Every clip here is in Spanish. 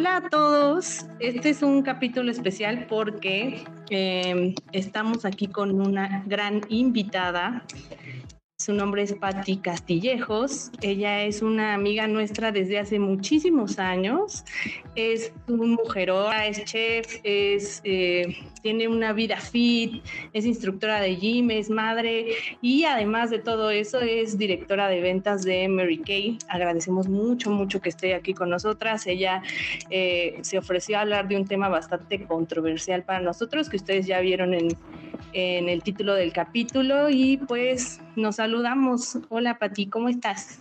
Hola a todos, este es un capítulo especial porque eh, estamos aquí con una gran invitada su nombre es Patti Castillejos. Ella es una amiga nuestra desde hace muchísimos años. Es un mujerora, es chef, es, eh, tiene una vida fit, es instructora de gym, es madre y además de todo eso es directora de ventas de Mary Kay. Agradecemos mucho, mucho que esté aquí con nosotras. Ella eh, se ofreció a hablar de un tema bastante controversial para nosotros que ustedes ya vieron en, en el título del capítulo y pues nos saludamos. Hola Pati, ¿cómo estás?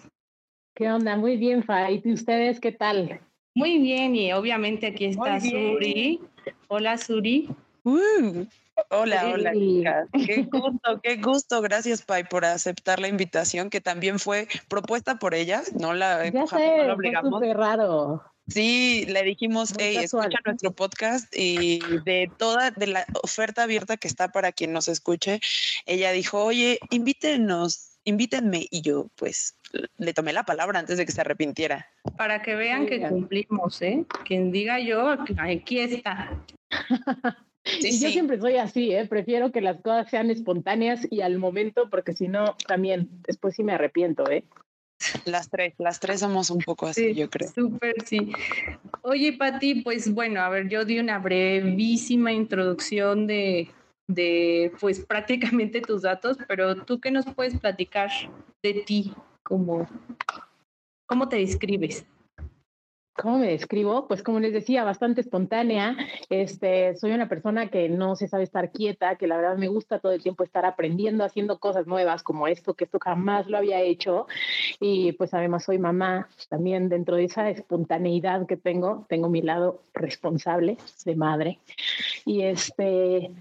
¿Qué onda? Muy bien, Fa. ¿Y ustedes qué tal? Muy bien, y obviamente aquí está Suri. Hola Suri. Uh, hola, hola, Qué gusto, qué gusto. Gracias, Pai, por aceptar la invitación que también fue propuesta por ella. No la ya sé, no la obligamos. Fue raro. Sí, le dijimos, hey, escucha nuestro podcast y de toda de la oferta abierta que está para quien nos escuche, ella dijo, oye, invítenos, invítenme. Y yo, pues, le tomé la palabra antes de que se arrepintiera. Para que vean que cumplimos, ¿eh? Quien diga yo, aquí está. y yo siempre soy así, ¿eh? prefiero que las cosas sean espontáneas y al momento, porque si no, también después sí me arrepiento, ¿eh? Las tres, las tres somos un poco así, yo creo. Súper, sí. Oye, Pati, pues bueno, a ver, yo di una brevísima introducción de, de, pues prácticamente tus datos, pero tú qué nos puedes platicar de ti, como, ¿cómo te describes? ¿Cómo me describo? Pues como les decía, bastante espontánea. Este, soy una persona que no se sabe estar quieta, que la verdad me gusta todo el tiempo estar aprendiendo, haciendo cosas nuevas como esto, que esto jamás lo había hecho. Y pues además soy mamá, también dentro de esa espontaneidad que tengo, tengo mi lado responsable de madre. Y este,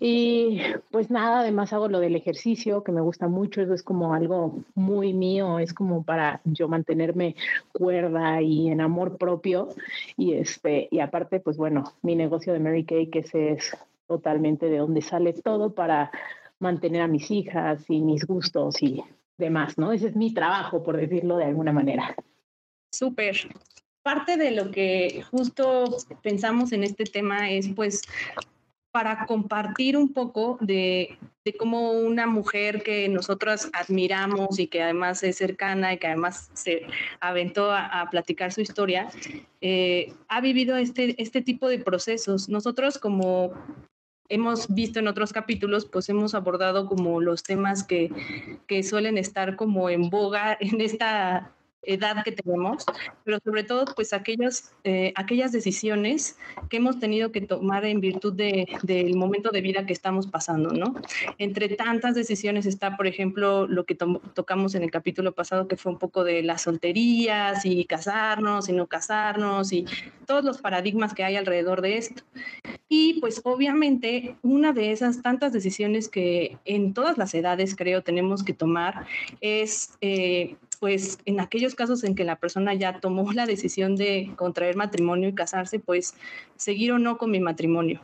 y pues nada, además hago lo del ejercicio, que me gusta mucho, eso es como algo muy mío, es como para yo mantenerme cuerda y en amor propio. Y este, y aparte, pues bueno, mi negocio de Mary Kay, que ese es totalmente de donde sale todo para mantener a mis hijas y mis gustos y demás, ¿no? Ese es mi trabajo, por decirlo de alguna manera. Súper. Parte de lo que justo pensamos en este tema es pues para compartir un poco de, de, cómo una mujer que nosotros admiramos y que además es cercana y que además se aventó a, platicar su historia, eh, ha vivido este, este tipo de procesos. Nosotros como hemos visto en otros capítulos, pues hemos abordado como los temas que, que suelen estar como en boga en esta edad que tenemos, pero sobre todo pues aquellas, eh, aquellas decisiones que hemos tenido que tomar en virtud de, del momento de vida que estamos pasando, ¿no? Entre tantas decisiones está, por ejemplo, lo que tocamos en el capítulo pasado, que fue un poco de las solterías y casarnos y no casarnos y todos los paradigmas que hay alrededor de esto. Y pues obviamente una de esas tantas decisiones que en todas las edades creo tenemos que tomar es eh, pues en aquellos casos en que la persona ya tomó la decisión de contraer matrimonio y casarse, pues seguir o no con mi matrimonio.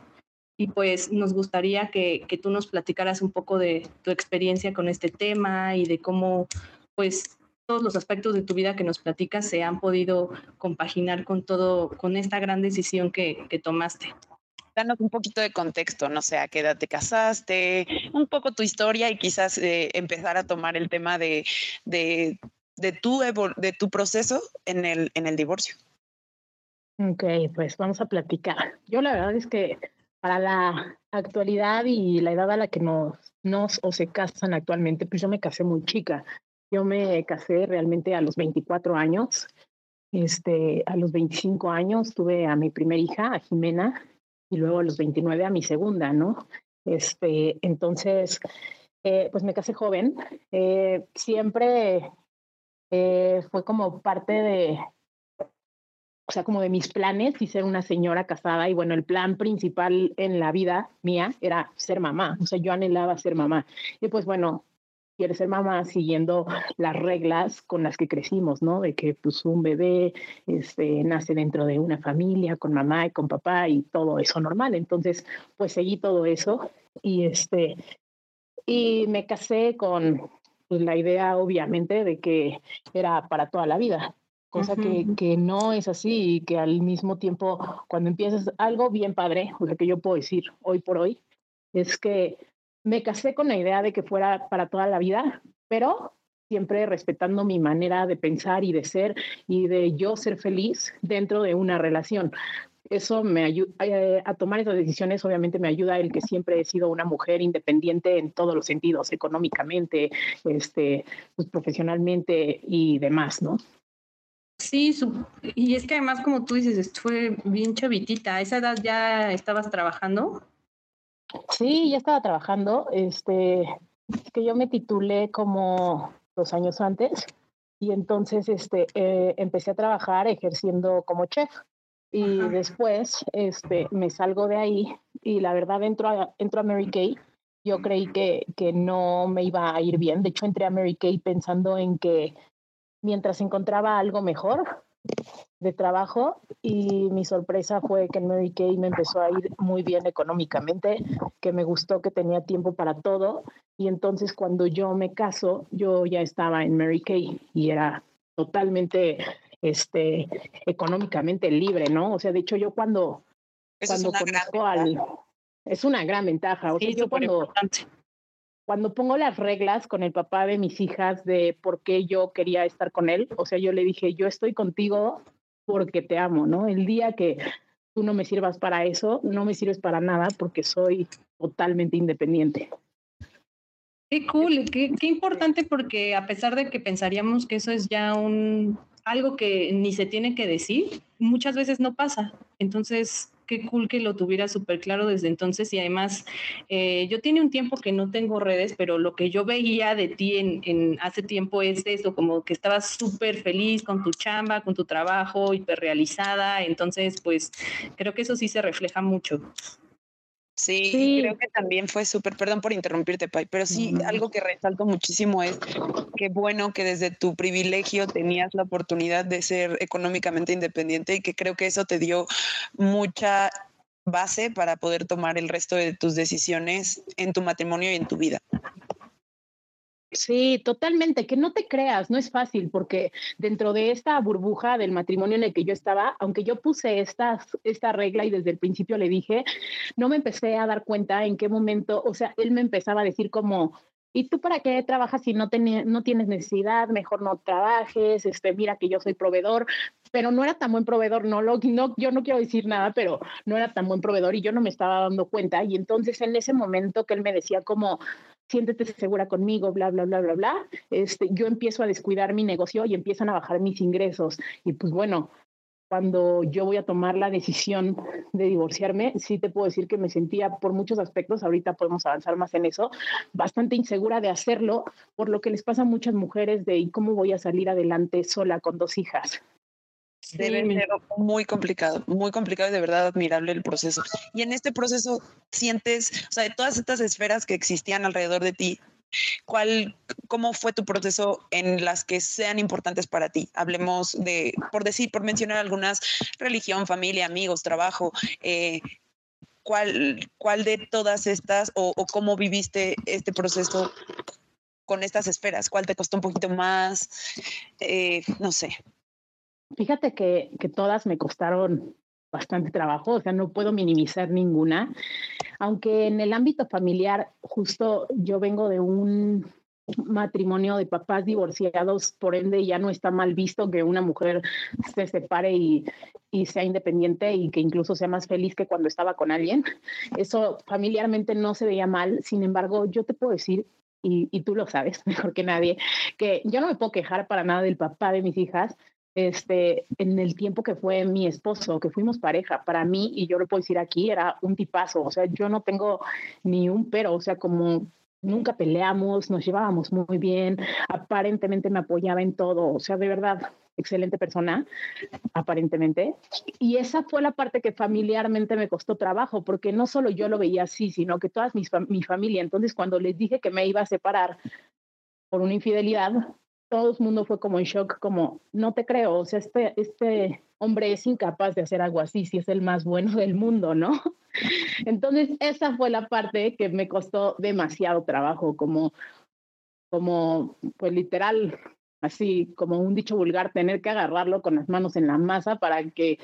Y pues nos gustaría que, que tú nos platicaras un poco de tu experiencia con este tema y de cómo pues todos los aspectos de tu vida que nos platicas se han podido compaginar con todo, con esta gran decisión que, que tomaste danos un poquito de contexto, no sé, a qué edad te casaste, un poco tu historia y quizás eh, empezar a tomar el tema de, de de tu, de tu proceso en el, en el divorcio. Ok, pues vamos a platicar. Yo la verdad es que para la actualidad y la edad a la que nos, nos o se casan actualmente, pues yo me casé muy chica. Yo me casé realmente a los 24 años. Este, a los 25 años tuve a mi primera hija, a Jimena, y luego a los 29 a mi segunda, ¿no? Este, entonces, eh, pues me casé joven. Eh, siempre eh, fue como parte de, o sea, como de mis planes y ser una señora casada. Y bueno, el plan principal en la vida mía era ser mamá. O sea, yo anhelaba ser mamá. Y pues bueno, quiere ser mamá siguiendo las reglas con las que crecimos, ¿no? De que pues un bebé este, nace dentro de una familia con mamá y con papá y todo eso normal. Entonces, pues seguí todo eso y este, y me casé con pues, la idea obviamente de que era para toda la vida. cosa que, que, no es así y que al mismo tiempo cuando empiezas algo bien padre, o sea que yo puedo decir hoy por hoy, es que me casé con la idea de que fuera para toda la vida, pero siempre respetando mi manera de pensar y de ser y de yo ser feliz dentro de una relación. Eso me ayuda eh, a tomar esas decisiones, obviamente me ayuda el que siempre he sido una mujer independiente en todos los sentidos, económicamente, este, pues, profesionalmente y demás, ¿no? Sí, y es que además, como tú dices, fue bien chavitita. ¿A esa edad ya estabas trabajando? Sí, ya estaba trabajando. Este, que yo me titulé como dos años antes y entonces este, eh, empecé a trabajar ejerciendo como chef. Y después este, me salgo de ahí y la verdad entro a, entro a Mary Kay. Yo creí que, que no me iba a ir bien. De hecho, entré a Mary Kay pensando en que mientras encontraba algo mejor de trabajo y mi sorpresa fue que en Mary Kay me empezó a ir muy bien económicamente, que me gustó que tenía tiempo para todo y entonces cuando yo me caso, yo ya estaba en Mary Kay y era totalmente este económicamente libre, ¿no? O sea, de hecho yo cuando cuando conozco al es una gran ventaja, o sea, yo cuando cuando pongo las reglas con el papá de mis hijas de por qué yo quería estar con él, o sea, yo le dije, yo estoy contigo porque te amo, ¿no? El día que tú no me sirvas para eso, no me sirves para nada porque soy totalmente independiente. Qué cool, qué, qué importante porque a pesar de que pensaríamos que eso es ya un algo que ni se tiene que decir, muchas veces no pasa. Entonces, qué cool que lo tuviera súper claro desde entonces y además eh, yo tiene un tiempo que no tengo redes, pero lo que yo veía de ti en, hace tiempo es eso, como que estabas súper feliz con tu chamba, con tu trabajo, hiper realizada, entonces pues creo que eso sí se refleja mucho. Sí, creo que también fue súper, perdón por interrumpirte, Pai, pero sí, algo que resalto muchísimo es que bueno que desde tu privilegio tenías la oportunidad de ser económicamente independiente y que creo que eso te dio mucha base para poder tomar el resto de tus decisiones en tu matrimonio y en tu vida. Sí, totalmente, que no te creas, no es fácil, porque dentro de esta burbuja del matrimonio en el que yo estaba, aunque yo puse esta, esta regla y desde el principio le dije, no me empecé a dar cuenta en qué momento, o sea, él me empezaba a decir como, ¿y tú para qué trabajas si no, no tienes necesidad? Mejor no trabajes, este, mira que yo soy proveedor, pero no era tan buen proveedor, no, lo, no, yo no quiero decir nada, pero no era tan buen proveedor y yo no me estaba dando cuenta. Y entonces en ese momento que él me decía como, siéntete segura conmigo, bla, bla, bla, bla, bla, este, yo empiezo a descuidar mi negocio y empiezan a bajar mis ingresos. Y pues bueno, cuando yo voy a tomar la decisión de divorciarme, sí te puedo decir que me sentía por muchos aspectos, ahorita podemos avanzar más en eso, bastante insegura de hacerlo, por lo que les pasa a muchas mujeres de cómo voy a salir adelante sola con dos hijas. Debe ser muy complicado, muy complicado y de verdad admirable el proceso. Y en este proceso sientes, o sea, de todas estas esferas que existían alrededor de ti, ¿cuál, cómo fue tu proceso en las que sean importantes para ti? Hablemos de, por decir, por mencionar algunas, religión, familia, amigos, trabajo. Eh, ¿cuál, ¿Cuál de todas estas o, cómo viviste este proceso con estas esferas? ¿Cuál te costó un poquito más? Eh, no sé. Fíjate que, que todas me costaron bastante trabajo, o sea, no puedo minimizar ninguna, aunque en el ámbito familiar, justo yo vengo de un matrimonio de papás divorciados, por ende ya no está mal visto que una mujer se separe y, y, sea independiente y que incluso sea más feliz que cuando estaba con alguien. Eso familiarmente no se veía mal, sin embargo, yo te puedo decir, y, y tú lo sabes mejor que nadie, que yo no me puedo quejar para nada del papá de mis hijas, este, en el tiempo que fue mi esposo, que fuimos pareja, para mí, y yo lo puedo decir aquí, era un tipazo, o sea, yo no tengo ni un pero, o sea, como nunca peleamos, nos llevábamos muy bien, aparentemente me apoyaba en todo, o sea, de verdad, excelente persona, aparentemente. Y esa fue la parte que familiarmente me costó trabajo, porque no solo yo lo veía así, sino que toda mis, mi familia, entonces cuando les dije que me iba a separar por una infidelidad, todo el mundo fue como en shock, como, no te creo, o sea, este, este hombre es incapaz de hacer algo así, si es el más bueno del mundo, ¿no? Entonces, esa fue la parte que me costó demasiado trabajo, como, como, pues literal, así como un dicho vulgar, tener que agarrarlo con las manos en la masa para que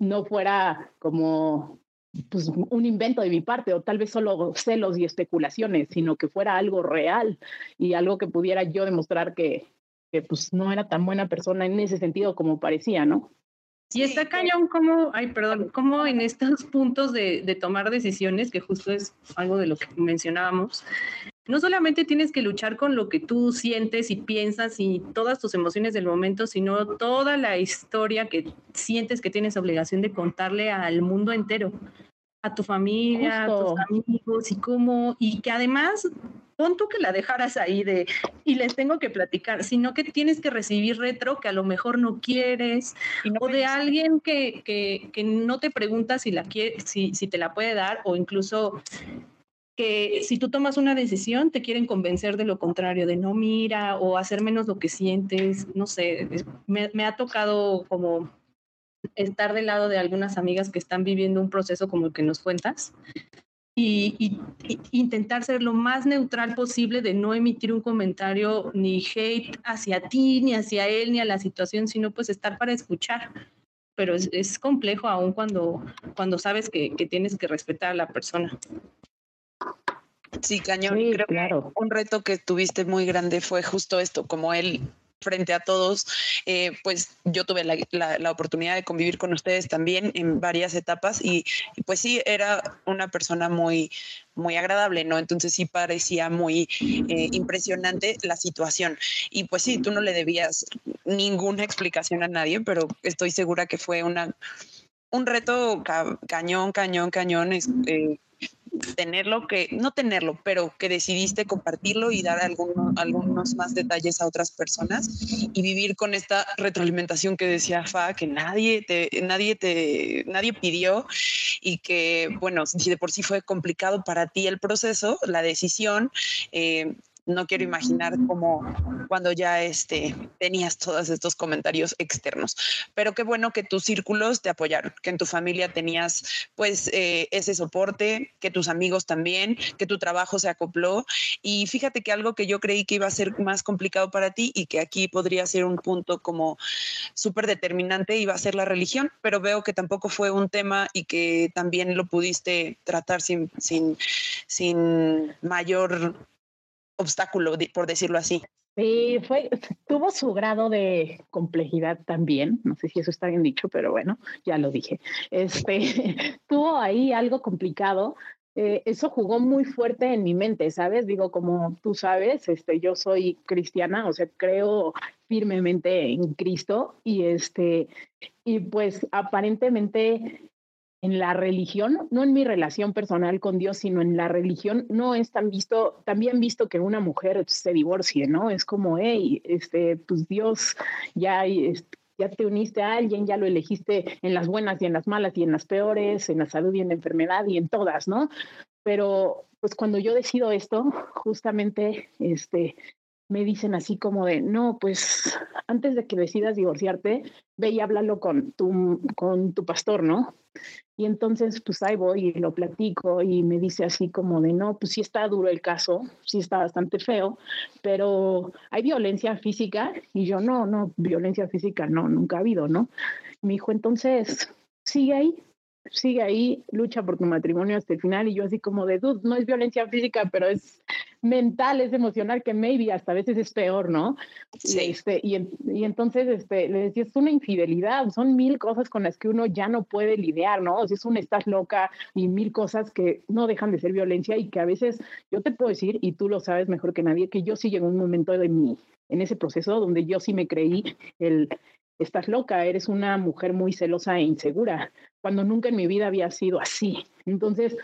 no fuera como pues, un invento de mi parte o tal vez solo celos y especulaciones, sino que fuera algo real y algo que pudiera yo demostrar que, que pues no era tan buena persona en ese sentido como parecía, ¿no? Y está cañón como, ay, perdón, como en estos puntos de, de, tomar decisiones, que justo es algo de lo que mencionábamos, no solamente tienes que luchar con lo que tú sientes y piensas y todas tus emociones del momento, sino toda la historia que sientes que tienes obligación de contarle al mundo entero, a tu familia, a tus amigos y cómo, y que además pon tú que la dejaras ahí de y les tengo que platicar, sino que tienes que recibir retro que a lo mejor no quieres, o de alguien que, que, que, no te pregunta si la quiere, si, si te la puede dar, o incluso que si tú tomas una decisión te quieren convencer de lo contrario, de no mira o hacer menos lo que sientes, no sé, me, ha tocado como estar del lado de algunas amigas que están viviendo un proceso como el que nos cuentas y, intentar ser lo más neutral posible de no emitir un comentario ni hate hacia ti, ni hacia él, ni a la situación, sino pues estar para escuchar. Pero es, es complejo aún cuando, cuando sabes que, que, tienes que respetar a la persona. Sí, cañón. Creo claro. que un reto que tuviste muy grande fue justo esto, como él frente a todos, eh, pues yo tuve la, oportunidad de convivir con ustedes también en varias etapas y, pues sí, era una persona muy, muy agradable, ¿no? Entonces sí parecía muy eh, impresionante la situación. Y pues sí, tú no le debías ninguna explicación a nadie, pero estoy segura que fue una un reto cañón, cañón, cañón, eh, tenerlo que, no tenerlo, pero que decidiste compartirlo y dar algunos, algunos más detalles a otras personas y vivir con esta retroalimentación que decía Fa, que nadie te, nadie te, nadie pidió y que, bueno, si de por sí fue complicado para ti el proceso, la decisión, eh, no quiero imaginar cómo cuando ya este, tenías todos estos comentarios externos. Pero qué bueno que tus círculos te apoyaron, que en tu familia tenías pues eh, ese soporte, que tus amigos también, que tu trabajo se acopló. Y fíjate que algo que yo creí que iba a ser más complicado para ti y que aquí podría ser un punto como súper determinante iba a ser la religión, pero veo que tampoco fue un tema y que también lo pudiste tratar sin, sin, sin mayor obstáculo, por decirlo así. Sí, fue, tuvo su grado de complejidad también. No sé si eso está bien dicho, pero bueno, ya lo dije. Este, tuvo ahí algo complicado. Eh, eso jugó muy fuerte en mi mente, ¿sabes? Digo, como tú sabes, este, yo soy cristiana, o sea, creo firmemente en Cristo y este, y pues aparentemente en la religión, no en mi relación personal con Dios, sino en la religión, no es tan visto, también visto que una mujer se divorcie, ¿no? Es como, hey, este, pues Dios ya, ya te uniste a alguien, ya lo elegiste en las buenas y en las malas y en las peores, en la salud y en la enfermedad y en todas, ¿no? Pero pues cuando yo decido esto, justamente, este, me dicen así como de, no, pues antes de que decidas divorciarte, ve y háblalo con tu, con tu pastor, ¿no? Y entonces, pues ahí voy y lo platico y me dice así como de, no, pues sí está duro el caso, sí está bastante feo, pero hay violencia física y yo no, no, violencia física no, nunca ha habido, ¿no? Me dijo, entonces, sigue ahí, sigue ahí, lucha por tu matrimonio hasta el final. Y yo así como de, dude, no es violencia física, pero es mental, es emocional, que maybe hasta a veces es peor, ¿no? Sí. Y, este, y, y, entonces este, le decía, es una infidelidad, son mil cosas con las que uno ya no puede lidiar, ¿no? O sea, es un estás loca y mil cosas que no dejan de ser violencia y que a veces, yo te puedo decir, y tú lo sabes mejor que nadie, que yo sí llegué a un momento de mi, en ese proceso donde yo sí me creí el, estás loca, eres una mujer muy celosa e insegura, cuando nunca en mi vida había sido así. Entonces,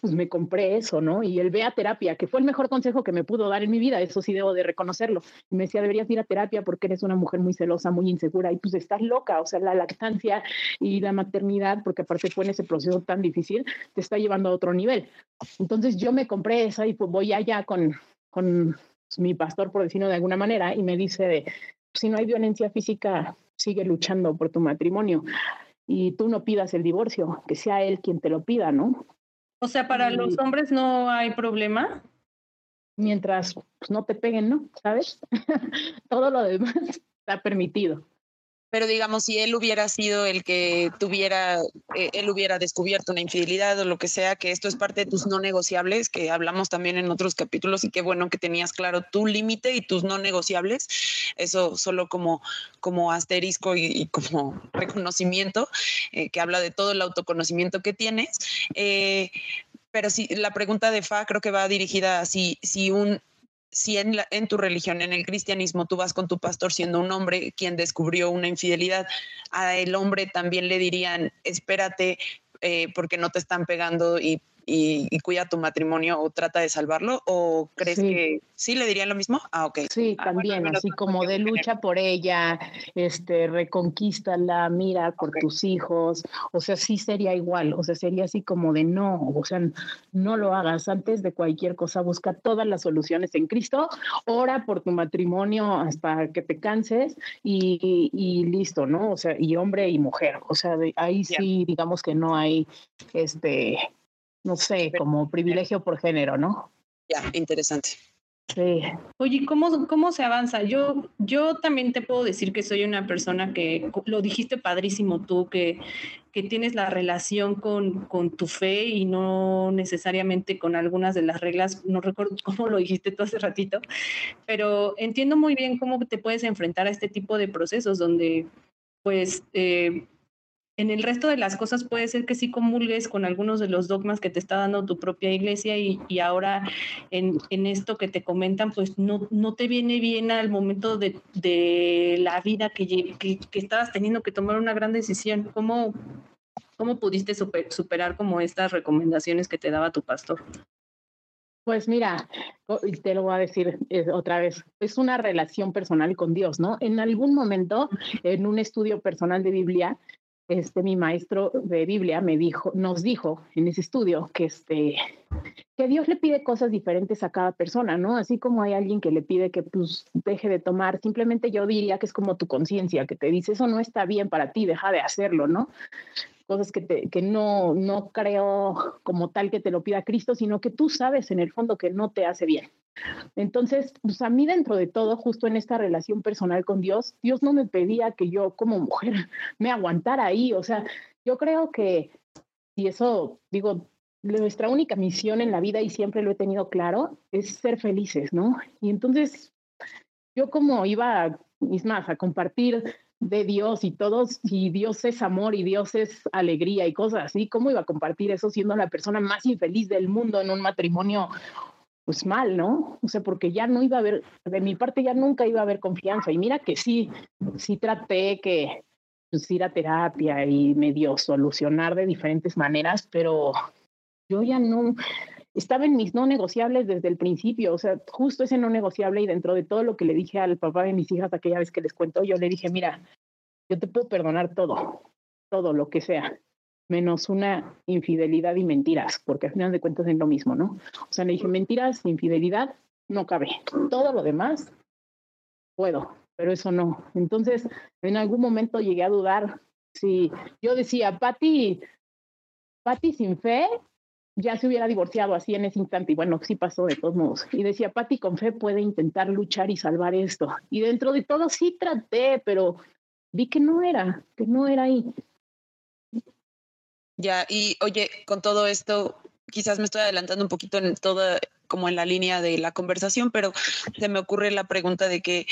pues me compré eso, ¿no? Y el ve a terapia, que fue el mejor consejo que me pudo dar en mi vida, eso sí debo de reconocerlo. Y me decía, deberías ir a terapia porque eres una mujer muy celosa, muy insegura, y pues estás loca, o sea, la lactancia y la maternidad, porque aparte fue en ese proceso tan difícil, te está llevando a otro nivel. Entonces yo me compré esa y pues voy allá con, con mi pastor, por decirlo de alguna manera, y me dice, de, si no hay violencia física, sigue luchando por tu matrimonio y tú no pidas el divorcio, que sea él quien te lo pida, ¿no? O sea, para los hombres no hay problema. mientras pues, no te peguen, ¿no? ¿Sabes? Todo lo demás está permitido pero digamos, si él hubiera sido el que tuviera, eh, él hubiera descubierto una infidelidad o lo que sea, que esto es parte de tus no negociables, que hablamos también en otros capítulos y qué bueno que tenías claro tu límite y tus no negociables, eso solo como, como asterisco y, como reconocimiento, eh, que habla de todo el autoconocimiento que tienes. Eh, pero sí, la pregunta de Fa creo que va dirigida a si, si un si en, en, tu religión, en el cristianismo, tú vas con tu pastor siendo un hombre quien descubrió una infidelidad, a el hombre también le dirían, espérate eh, porque no te están pegando y y, cuida tu matrimonio o trata de salvarlo? ¿O crees que sí le dirían lo mismo? Ah, ok. Sí, ah, también, así como de lucha por ella, este, reconquístala, mira por tus hijos, o sea, sí sería igual, o sea, sería así como de no, o sea, no lo hagas antes de cualquier cosa, busca todas las soluciones en Cristo, ora por tu matrimonio hasta que te canses y, y, listo, ¿no? O sea, y hombre y mujer, o sea, ahí sí, digamos que no hay, este, no sé, como privilegio por género, ¿no? Ya, interesante. Sí. Oye, ¿cómo, ¿cómo se avanza? Yo, yo también te puedo decir que soy una persona que, lo dijiste padrísimo tú, que, que tienes la relación con, con tu fe y no necesariamente con algunas de las reglas, no recuerdo cómo lo dijiste tú hace ratito, pero entiendo muy bien cómo te puedes enfrentar a este tipo de procesos donde pues eh, en el resto de las cosas puede ser que sí comulgues con algunos de los dogmas que te está dando tu propia iglesia y, ahora en, esto que te comentan, pues no, no te viene bien al momento de, la vida que, que, estabas teniendo que tomar una gran decisión. ¿Cómo, cómo pudiste super, superar como estas recomendaciones que te daba tu pastor? Pues mira, te lo voy a decir otra vez, es una relación personal con Dios, ¿no? En algún momento, en un estudio personal de Biblia, este, mi maestro de Biblia me dijo, nos dijo en ese estudio que, este, que Dios le pide cosas diferentes a cada persona, ¿no? Así como hay alguien que le pide que pues, deje de tomar, simplemente yo diría que es como tu conciencia, que te dice, eso no está bien para ti, deja de hacerlo, ¿no? Cosas que, te, que no, no creo como tal que te lo pida Cristo, sino que tú sabes en el fondo que no te hace bien. Entonces, pues a mí dentro de todo, justo en esta relación personal con Dios, Dios no me pedía que yo como mujer me aguantara ahí. O sea, yo creo que, y eso digo, nuestra única misión en la vida, y siempre lo he tenido claro, es ser felices, ¿no? Y entonces, yo como iba, mis más, a compartir de Dios y todos, y Dios es amor y Dios es alegría y cosas así, ¿cómo iba a compartir eso siendo la persona más infeliz del mundo en un matrimonio pues mal, ¿no? O sea, porque ya no iba a haber, de mi parte ya nunca iba a haber confianza. Y mira que sí, sí traté que pues, ir a terapia y medio solucionar de diferentes maneras, pero yo ya no, estaba en mis no negociables desde el principio, o sea, justo ese no negociable y dentro de todo lo que le dije al papá de mis hijas aquella vez que les cuento, yo le dije, mira, yo te puedo perdonar todo, todo lo que sea, menos una infidelidad y mentiras, porque al final de cuentas es lo mismo, ¿no? O sea, le dije mentiras, infidelidad, no cabe. Todo lo demás, puedo, pero eso no. Entonces, en algún momento llegué a dudar si yo decía, Patti, Patti sin fe, ya se hubiera divorciado así en ese instante. Y bueno, sí pasó de todos modos. Y decía, Patti con fe puede intentar luchar y salvar esto. Y dentro de todo sí traté, pero vi que no era, que no era ahí. Ya, y oye, con todo esto, quizás me estoy adelantando un poquito en toda, como en la línea de la conversación, pero se me ocurre la pregunta de que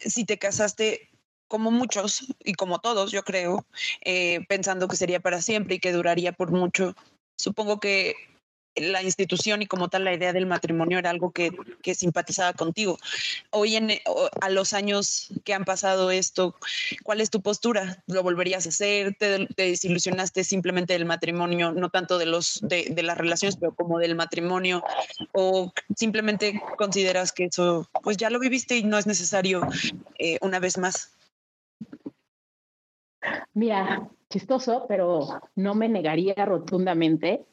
si te casaste como muchos y como todos, yo creo, eh, pensando que sería para siempre y que duraría por mucho, supongo que la institución y como tal la idea del matrimonio era algo que, que simpatizaba contigo. Hoy en, a los años que han pasado esto, ¿cuál es tu postura? ¿Lo volverías a hacer? ¿Te, desilusionaste simplemente del matrimonio, no tanto de, los, de, de, las relaciones, pero como del matrimonio? ¿O simplemente consideras que eso, pues ya lo viviste y no es necesario eh, una vez más? Mira, chistoso, pero no me negaría rotundamente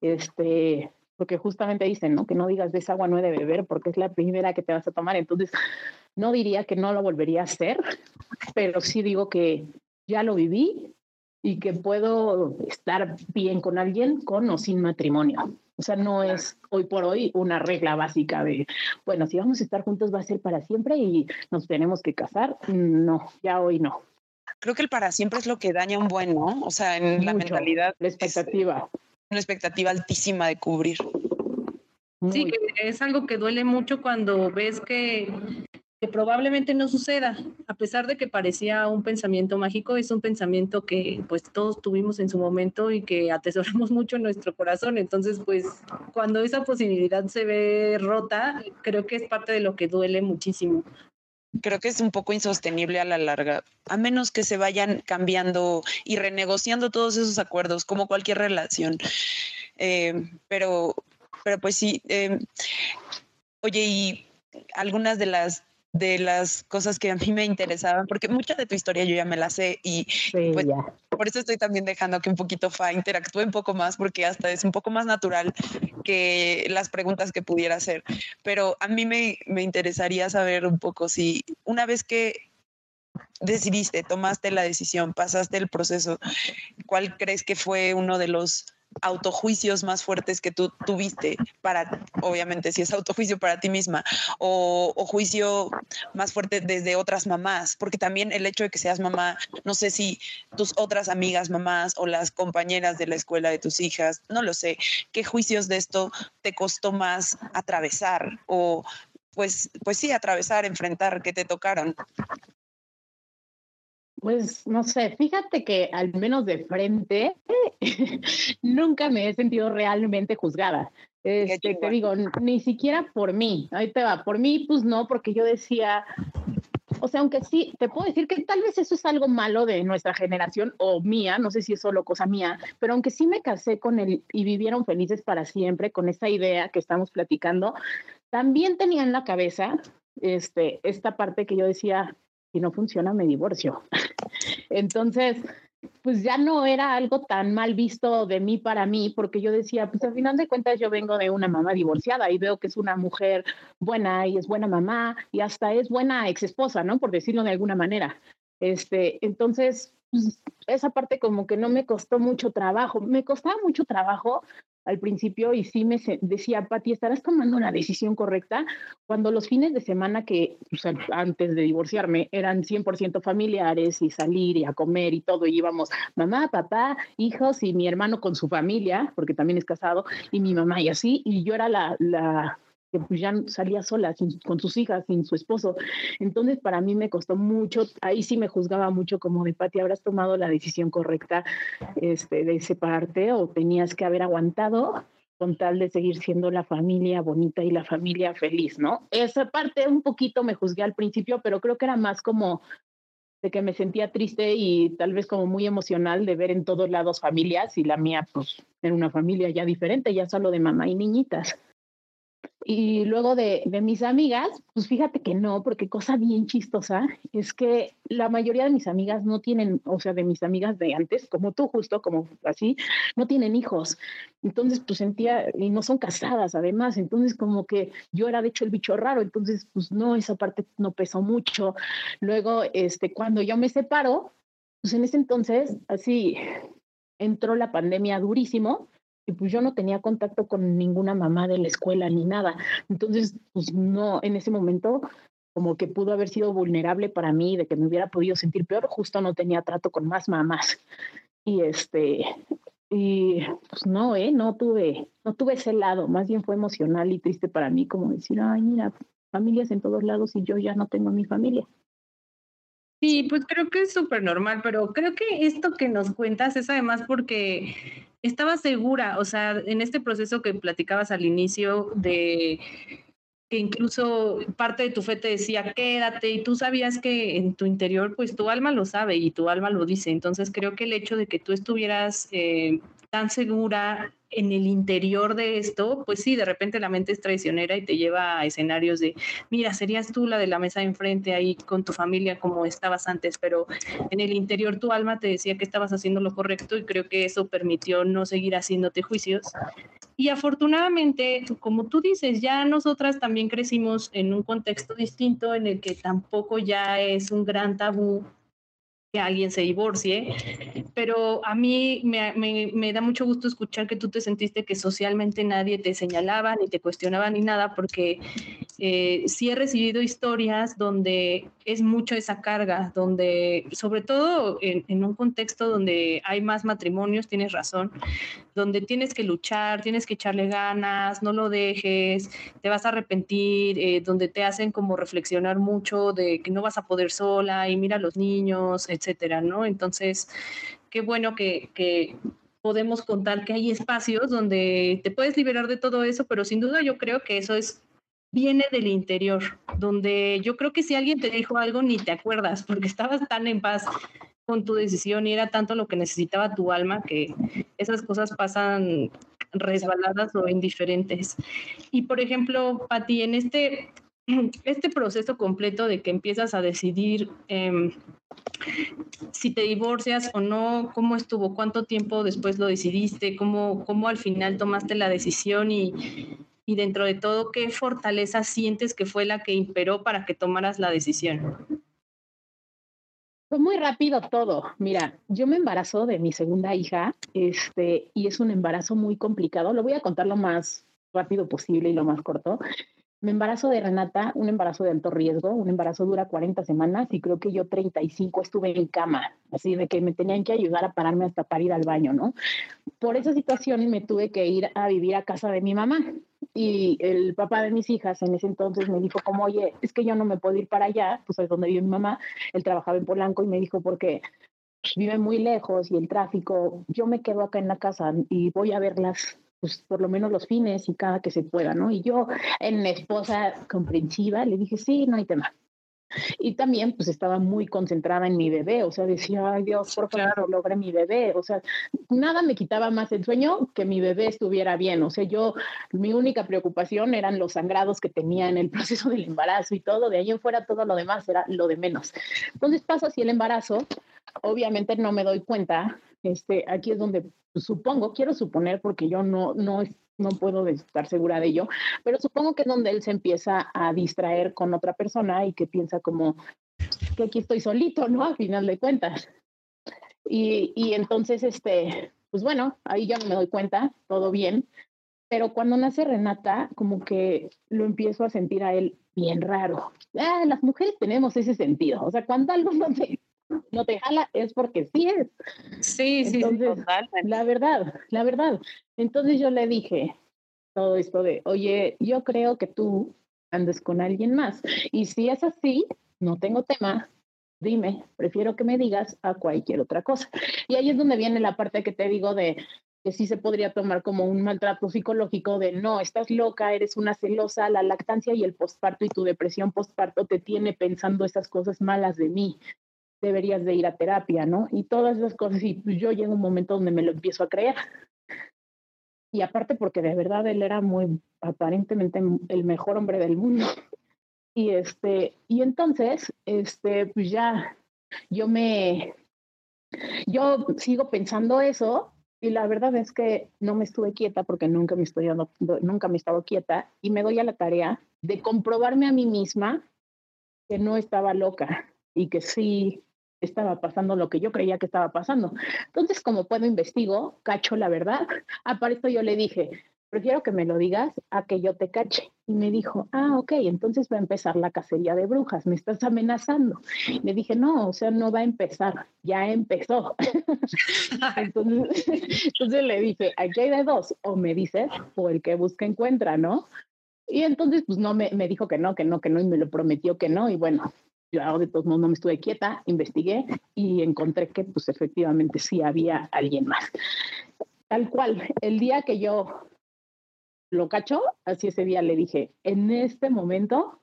este, porque justamente dicen, ¿no? Que no digas de esa agua no he de beber porque es la primera que te vas a tomar. Entonces, no diría que no lo volvería a hacer, pero sí digo que ya lo viví y que puedo estar bien con alguien con o sin matrimonio. O sea, no es hoy por hoy una regla básica de, bueno, si vamos a estar juntos va a ser para siempre y nos tenemos que casar. No, ya hoy no. Creo que el para siempre es lo que daña un buen, ¿no? O sea, en la mentalidad. La expectativa. Una expectativa altísima de cubrir. Sí, que es algo que duele mucho cuando ves que, que, probablemente no suceda, a pesar de que parecía un pensamiento mágico, es un pensamiento que pues todos tuvimos en su momento y que atesoramos mucho en nuestro corazón. Entonces, pues cuando esa posibilidad se ve rota, creo que es parte de lo que duele muchísimo. Creo que es un poco insostenible a la larga, a menos que se vayan cambiando y renegociando todos esos acuerdos, como cualquier relación. Eh, pero pero pues sí. Em, oye, y algunas de las de las cosas que a mí me interesaban, porque mucha de tu historia yo ya me la sé y pues, por eso estoy también dejando que un poquito Fa interactúe un poco más, porque hasta es un poco más natural que las preguntas que pudiera hacer. Pero a mí me, me interesaría saber un poco si una vez que decidiste, tomaste la decisión, pasaste el proceso, ¿cuál crees que fue uno de los autojuicios más fuertes que tú tuviste para, obviamente, si es autojuicio para ti misma, o, juicio más fuerte desde otras mamás, porque también el hecho de que seas mamá, no sé si tus otras amigas mamás o las compañeras de la escuela de tus hijas, no lo sé, ¿qué juicios de esto te costó más atravesar o pues, pues sí, atravesar, enfrentar, que te tocaron? Pues no sé, fíjate que al menos de frente nunca me he sentido realmente juzgada. Este, te digo, ni siquiera por mí, ahí te va, por mí pues no, porque yo decía, o sea, aunque sí, te puedo decir que tal vez eso es algo malo de nuestra generación o mía, no sé si es solo cosa mía, pero aunque sí me casé con él y vivieron felices para siempre con esta idea que estamos platicando, también tenía en la cabeza este, esta parte que yo decía, si no funciona, me divorcio. Entonces, pues ya no era algo tan mal visto de mí para mí, porque yo decía, pues al final de cuentas yo vengo de una mamá divorciada y veo que es una mujer buena y es buena mamá y hasta es buena ex esposa, ¿no? Por decirlo de alguna manera. Este, entonces, pues, esa parte como que no me costó mucho trabajo. Me costaba mucho trabajo al principio y sí me decía, Pati, ¿estarás tomando la decisión correcta? Cuando los fines de semana que antes de divorciarme eran 100% familiares y salir y a comer y todo, y íbamos mamá, papá, hijos y mi hermano con su familia, porque también es casado, y mi mamá y así, y yo era la, la que pues ya salía sola con sus hijas, sin su esposo. Entonces, para mí me costó mucho, ahí sí me juzgaba mucho como de, Pati, habrás tomado la decisión correcta este, de separarte o tenías que haber aguantado con tal de seguir siendo la familia bonita y la familia feliz, ¿no? Esa parte un poquito me juzgué al principio, pero creo que era más como de que me sentía triste y tal vez como muy emocional de ver en todos lados familias y la mía pues en una familia ya diferente, ya solo de mamá y niñitas. Y luego de, mis amigas, pues fíjate que no, porque cosa bien chistosa es que la mayoría de mis amigas no tienen, o sea, de mis amigas de antes, como tú justo, como así, no tienen hijos. Entonces, pues sentía, y no son casadas además, entonces como que yo era de hecho el bicho raro, entonces, pues no, esa parte no pesó mucho. Luego, este, cuando yo me separo, pues en ese entonces, así, entró la pandemia durísimo y pues yo no tenía contacto con ninguna mamá de la escuela ni nada. Entonces, pues no, en ese momento como que pudo haber sido vulnerable para mí, de que me hubiera podido sentir peor, justo no tenía trato con más mamás. Y este, y pues no, eh, no tuve, no tuve ese lado, más bien fue emocional y triste para mí, como decir, ay, mira, familias en todos lados y yo ya no tengo a mi familia. Sí, pues creo que es súper normal, pero creo que esto que nos cuentas es además porque estaba segura, o sea, en este proceso que platicabas al inicio de que incluso parte de tu fe te decía quédate y tú sabías que en tu interior pues tu alma lo sabe y tu alma lo dice. Entonces creo que el hecho de que tú estuvieras eh, tan segura en el interior de esto, pues sí, de repente la mente es traicionera y te lleva a escenarios de, mira, serías tú la de la mesa de enfrente ahí con tu familia como estabas antes, pero en el interior tu alma te decía que estabas haciendo lo correcto y creo que eso permitió no seguir haciéndote juicios. Y afortunadamente, como tú dices, ya nosotras también crecimos en un contexto distinto en el que tampoco ya es un gran tabú alguien se divorcie, pero a mí me, da mucho gusto escuchar que tú te sentiste que socialmente nadie te señalaba, ni te cuestionaba, ni nada, porque eh, sí he recibido historias donde es mucho esa carga, donde, sobre todo en, en, un contexto donde hay más matrimonios, tienes razón, donde tienes que luchar, tienes que echarle ganas, no lo dejes, te vas a arrepentir, eh, donde te hacen como reflexionar mucho de que no vas a poder sola y mira a los niños, etcétera, ¿no? Entonces, qué bueno que, que podemos contar que hay espacios donde te puedes liberar de todo eso, pero sin duda yo creo que eso es viene del interior, donde yo creo que si alguien te dijo algo ni te acuerdas porque estabas tan en paz con tu decisión y era tanto lo que necesitaba tu alma que esas cosas pasan resbaladas o indiferentes. Y por ejemplo, Pati, en este, este proceso completo de que empiezas a decidir em, si te divorcias o no, cómo estuvo, cuánto tiempo después lo decidiste, cómo, cómo al final tomaste la decisión y, y dentro de todo, qué fortaleza sientes que fue la que imperó para que tomaras la decisión. Fue muy rápido todo. Mira, yo me embarazo de mi segunda hija, este, y es un embarazo muy complicado. Lo voy a contar lo más rápido posible y lo más corto. Me embarazo de Renata, un embarazo de alto riesgo, un embarazo dura 40 semanas y creo que yo 35 estuve en cama, así de que me tenían que ayudar a pararme hasta para ir al baño, ¿no? Por esa situación me tuve que ir a vivir a casa de mi mamá y el papá de mis hijas en ese entonces me dijo como, oye, es que yo no me puedo ir para allá, pues es donde vive mi mamá, él trabajaba en Polanco y me dijo, porque vive muy lejos y el tráfico, yo me quedo acá en la casa y voy a verlas pues por lo menos los fines y cada que se pueda, ¿no? Y yo, en esposa comprensiva, le dije, sí, no hay tema. Y también pues estaba muy concentrada en mi bebé, o sea, decía, ay Dios, por favor, logre mi bebé, o sea, nada me quitaba más el sueño que mi bebé estuviera bien, o sea, yo, mi única preocupación eran los sangrados que tenía en el proceso del embarazo y todo, de ahí en fuera todo lo demás era lo de menos. Entonces pasa así el embarazo, obviamente no me doy cuenta, este, aquí es donde pues, supongo, quiero suponer porque yo no, no, no puedo estar segura de ello, pero supongo que es donde él se empieza a distraer con otra persona y que piensa como que aquí estoy solito, ¿no? A final de cuentas. Y, y entonces, este, pues bueno, ahí ya no me doy cuenta, todo bien, pero cuando nace Renata, como que lo empiezo a sentir a él bien raro. Ah, las mujeres tenemos ese sentido, o sea, cuando algo no no te jala es porque sí es. Sí, sí, La verdad, la verdad. Entonces yo le dije todo esto de, oye, yo creo que tú andes con alguien más. Y si es así, no tengo tema, dime, prefiero que me digas a cualquier otra cosa. Y ahí es donde viene la parte que te digo de que sí se podría tomar como un maltrato psicológico de no, estás loca, eres una celosa, la lactancia y el postparto y tu depresión postparto te tiene pensando esas cosas malas de mí deberías de ir a terapia, ¿no? Y todas esas cosas, y pues, yo llego a un momento donde me lo empiezo a creer. Y aparte porque de verdad él era muy, aparentemente, el mejor hombre del mundo. Y este, y entonces, este, pues ya, yo me, yo sigo pensando eso, y la verdad es que no me estuve quieta porque nunca me estoy nunca me he estado quieta, y me doy a la tarea de comprobarme a mí misma que no estaba loca y que sí estaba pasando lo que yo creía que estaba pasando. Entonces, como puedo, investigo, cacho la verdad. Aparesto yo le dije, prefiero que me lo digas a que yo te cache. Y me dijo, ah, ok, entonces va a empezar la cacería de brujas, me estás amenazando. Le dije, no, o sea, no va a empezar, ya empezó. entonces, entonces le dije, aquí hay de dos, o me dices, o el que busca encuentra, ¿no? Y entonces, pues no, me, me dijo que no, que no, que no, y me lo prometió que no, y bueno, yo de todos modos no me estuve quieta, investigué y encontré que pues efectivamente sí había alguien más. Tal cual, el día que yo lo cacho, así ese día le dije, en este momento,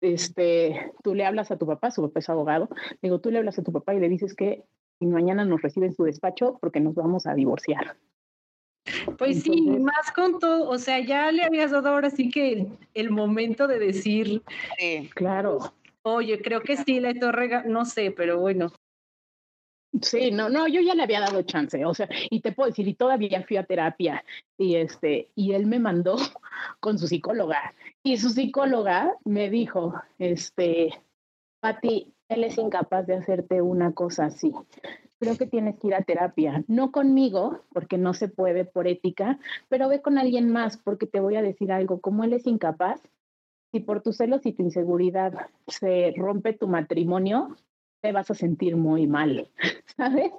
este, tú le hablas a tu papá, su papá es abogado, digo, tú le hablas a tu papá y le dices que mañana nos recibe en su despacho porque nos vamos a divorciar. Pues sí, más con todo, o sea, ya le habías dado ahora sí que el momento de decir, claro, Oye, creo que sí, la torre, no sé, pero bueno. Sí, no, no, yo ya le había dado chance, o sea, y te puedo decir, y todavía fui a terapia, y este, y él me mandó con su psicóloga, y su psicóloga me dijo, este, Pati, él es incapaz de hacerte una cosa así. Creo que tienes que ir a terapia, no conmigo, porque no se puede por ética, pero ve con alguien más, porque te voy a decir algo, como él es incapaz, si por tus celos y tu inseguridad se rompe tu matrimonio, te vas a sentir muy mal, ¿sabes?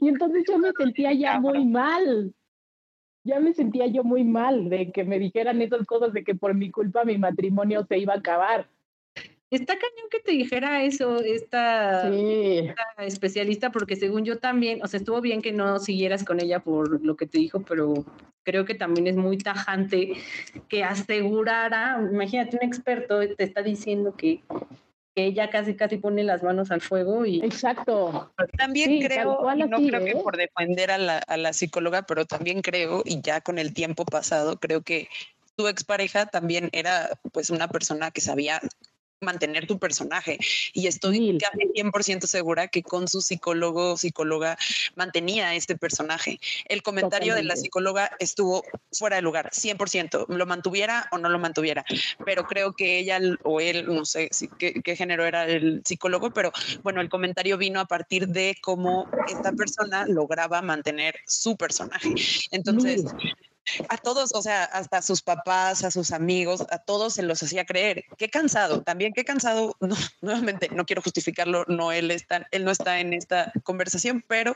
Y entonces yo me sentía ya muy mal, ya me sentía yo muy mal de que me dijeran esas cosas de que por mi culpa mi matrimonio se iba a acabar. Está cañón que te dijera eso esta, especialista, porque según yo también, o sea, estuvo bien que no siguieras con ella por lo que te dijo, pero creo que también es muy tajante que asegurara, imagínate, un experto te está diciendo que, que ella casi casi pone las manos al fuego y... Exacto. También creo, y no creo que ¿eh? por defender a la, a la psicóloga, pero también creo, y ya con el tiempo pasado, creo que tu expareja también era pues una persona que sabía mantener tu personaje. Y estoy casi 100% segura que con su psicólogo o psicóloga mantenía este personaje. El comentario de la psicóloga estuvo fuera de lugar, 100%, lo mantuviera o no lo mantuviera. Pero creo que ella o él, no sé qué, qué género era el psicólogo, pero bueno, el comentario vino a partir de cómo esta persona lograba mantener su personaje. Entonces, a todos, o sea, hasta a sus papás, a sus amigos, a todos se los hacía creer. Qué cansado, también qué cansado. No, nuevamente, no quiero justificarlo, no él está, él no está en esta conversación, pero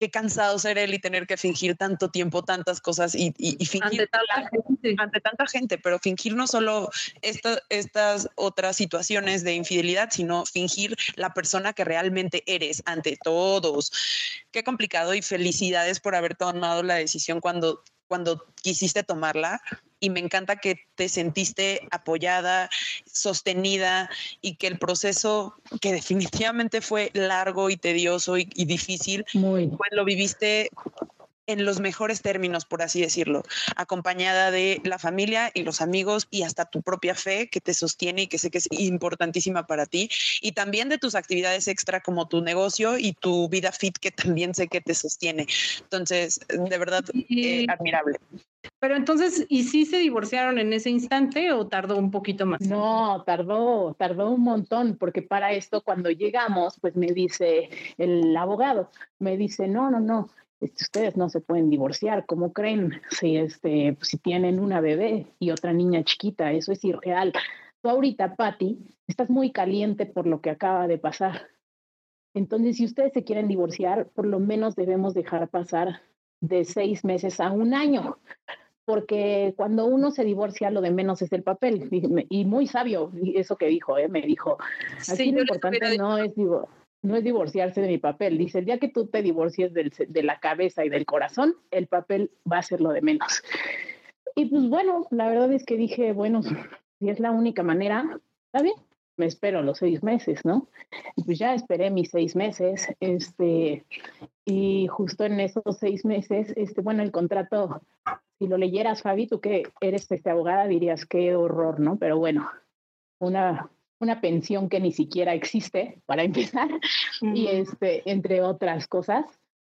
qué cansado ser él y tener que fingir tanto tiempo, tantas cosas y, fingir ante tanta, gente. ante tanta gente, pero fingir no solo estas otras situaciones de infidelidad, sino fingir la persona que realmente eres ante todos. Qué complicado y felicidades por haber tomado la decisión cuando cuando quisiste tomarla y me encanta que te sentiste apoyada, sostenida y que el proceso, que definitivamente fue largo y tedioso y, difícil, pues lo viviste en los mejores términos, por así decirlo, acompañada de la familia y los amigos y hasta tu propia fe que te sostiene y que sé que es importantísima para ti, y también de tus actividades extra como tu negocio y tu vida fit que también sé que te sostiene. Entonces, de verdad, eh, admirable. Pero entonces, ¿y si se divorciaron en ese instante o tardó un poquito más? No, tardó, tardó un montón, porque para esto cuando llegamos, pues me dice el abogado, me dice, no, no, no, este, ustedes no se pueden divorciar, ¿cómo creen? Si, este, si tienen una bebé y otra niña chiquita, eso es irreal. Tú ahorita, Patti, estás muy caliente por lo que acaba de pasar. Entonces, si ustedes se quieren divorciar, por lo menos debemos dejar pasar de seis meses a un año, porque cuando uno se divorcia, lo de menos es el papel. Y, muy sabio eso que dijo, ¿eh? me dijo, aquí lo importante no es divorciar no es divorciarse de mi papel. Dice, el día que tú te divorcies de la cabeza y del corazón, el papel va a ser lo de menos. Y pues bueno, la verdad es que dije, bueno, si es la única manera, está bien, me espero los seis meses, ¿no? Y pues ya esperé mis seis meses, este, y justo en esos seis meses, este, bueno, el contrato, si lo leyeras, Fabi, tú que eres este, abogada, dirías, qué horror, ¿no? Pero bueno, una una pensión que ni siquiera existe, para empezar, y este, entre otras cosas.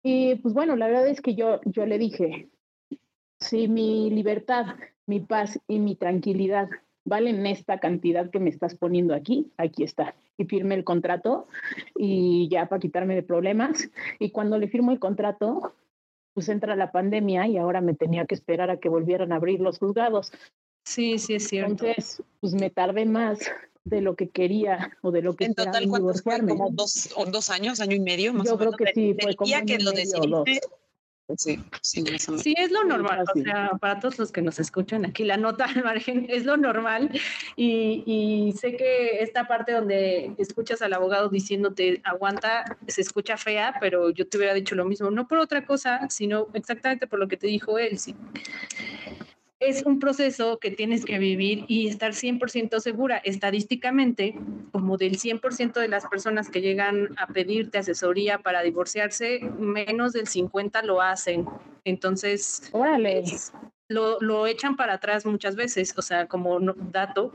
Y pues bueno, la verdad es que yo, yo le dije, si mi libertad, mi paz y mi tranquilidad valen esta cantidad que me estás poniendo aquí, aquí está. Y firmé el contrato y ya para quitarme de problemas. Y cuando le firmo el contrato, pues entra la pandemia y ahora me tenía que esperar a que volvieran a abrir los juzgados. Sí, sí, es cierto. Entonces, pues me tardé más de lo que quería o de lo que en total cuántos fue como dos o dos años año y medio más yo creo que sí fue como que lo decidiste Sí, sí, sí, es lo normal. O sea, para todos los que nos escuchan aquí, la nota al margen es lo normal. Y, y, sé que esta parte donde escuchas al abogado diciéndote aguanta, se escucha fea, pero yo te hubiera dicho lo mismo. No por otra cosa, sino exactamente por lo que te dijo él. Sí es un proceso que tienes que vivir y estar 100% segura. Estadísticamente, como del 100% de las personas que llegan a pedirte asesoría para divorciarse, menos del 50 lo hacen. Entonces, Lo, lo, echan para atrás muchas veces. O sea, como dato,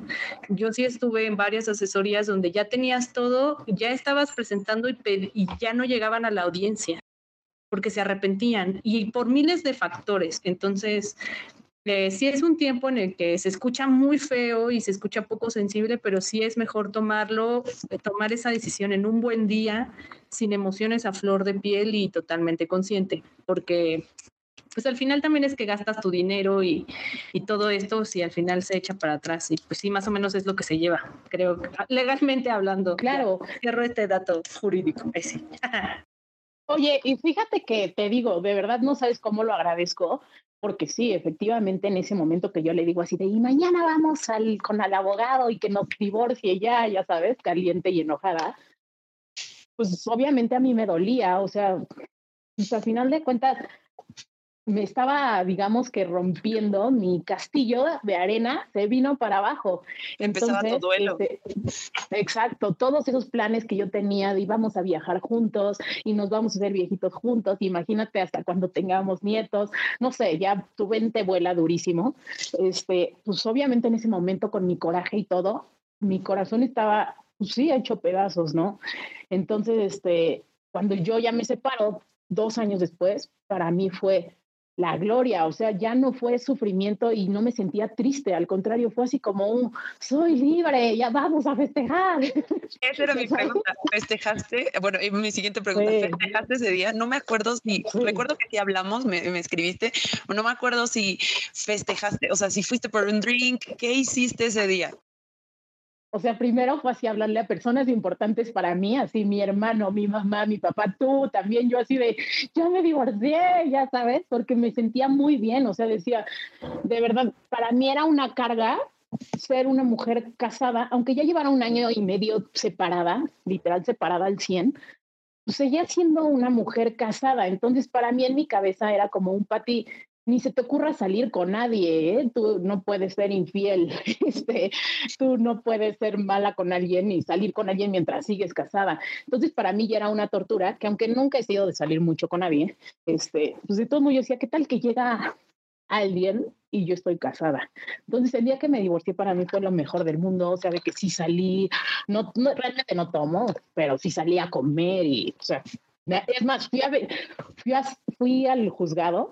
yo sí estuve en varias asesorías donde ya tenías todo, ya estabas presentando y, y ya no llegaban a la audiencia porque se arrepentían y por miles de factores. Entonces, Eh, sí es un tiempo en el que se escucha muy feo y se escucha poco sensible, pero sí es mejor tomarlo, eh, tomar esa decisión en un buen día, sin emociones a flor de piel y totalmente consciente, porque pues al final también es que gastas tu dinero y, y, todo esto, si al final se echa para atrás, y pues sí, más o menos es lo que se lleva, creo, legalmente hablando. Claro. cierro este dato jurídico. Sí. Oye, y fíjate que te digo, de verdad no sabes cómo lo agradezco, porque sí, efectivamente en ese momento que yo le digo así de, y mañana vamos al, con el abogado y que nos divorcie ya, ya sabes, caliente y enojada, pues obviamente a mí me dolía, o sea, pues al final de cuentas, me estaba, digamos que rompiendo mi castillo de arena, se vino para abajo. Empezaba tu duelo. Este, exacto, todos esos planes que yo tenía de íbamos a viajar juntos y nos vamos a hacer viejitos juntos, imagínate hasta cuando tengamos nietos, no sé, ya tu vente vuela durísimo. Este, pues obviamente en ese momento con mi coraje y todo, mi corazón estaba, pues sí, hecho pedazos, ¿no? Entonces, este, cuando yo ya me separo, dos años después, para mí fue la gloria, o sea, ya no fue sufrimiento y no me sentía triste, al contrario, fue así como un, soy libre, ya vamos a festejar. Esa era mi pregunta, ¿festejaste? Bueno, mi siguiente pregunta, ¿festejaste ese día? No me acuerdo si, recuerdo que si hablamos, me, me, escribiste, no me acuerdo si festejaste, o sea, si fuiste por un drink, ¿qué hiciste ese día? O sea, primero fue así hablarle a personas importantes para mí, así mi hermano, mi mamá, mi papá, tú, también yo así de, ya me divorcié, ya sabes, porque me sentía muy bien, o sea, decía, de verdad, para mí era una carga ser una mujer casada, aunque ya llevara un año y medio separada, literal separada al 100, pues seguía siendo una mujer casada. Entonces, para mí en mi cabeza era como un pati, ni se te ocurra salir con nadie, ¿eh? tú no puedes ser infiel, este, tú no puedes ser mala con alguien y salir con alguien mientras sigues casada. Entonces, para mí ya era una tortura, que aunque nunca he sido de salir mucho con nadie, este, pues de todo modo yo decía, ¿qué tal que llega alguien y yo estoy casada? Entonces, el día que me divorcié para mí fue lo mejor del mundo, o sea, de que sí salí, no, realmente no tomo, pero sí salí a comer y, o sea, es más, fui, a, fui, fui al juzgado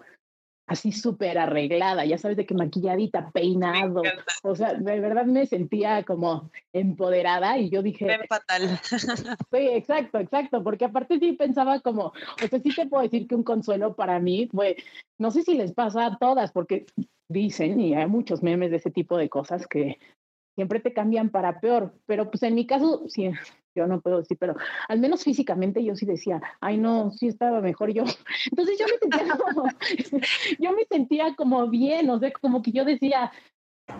así súper arreglada, ya sabes, de que maquilladita, peinado, o sea, de verdad me sentía como empoderada y yo dije... fatal. Sí, exacto, exacto, porque aparte sí pensaba como, o sea, sí te puedo decir que un consuelo para mí fue, no sé si les pasa a todas, porque dicen, y hay muchos memes de ese tipo de cosas que siempre te cambian para peor, pero pues en mi caso, sí, yo no puedo decir, pero al menos físicamente yo sí decía, ay no, sí estaba mejor yo. Entonces yo me sentía como, yo me sentía como bien, o sea, como que yo decía,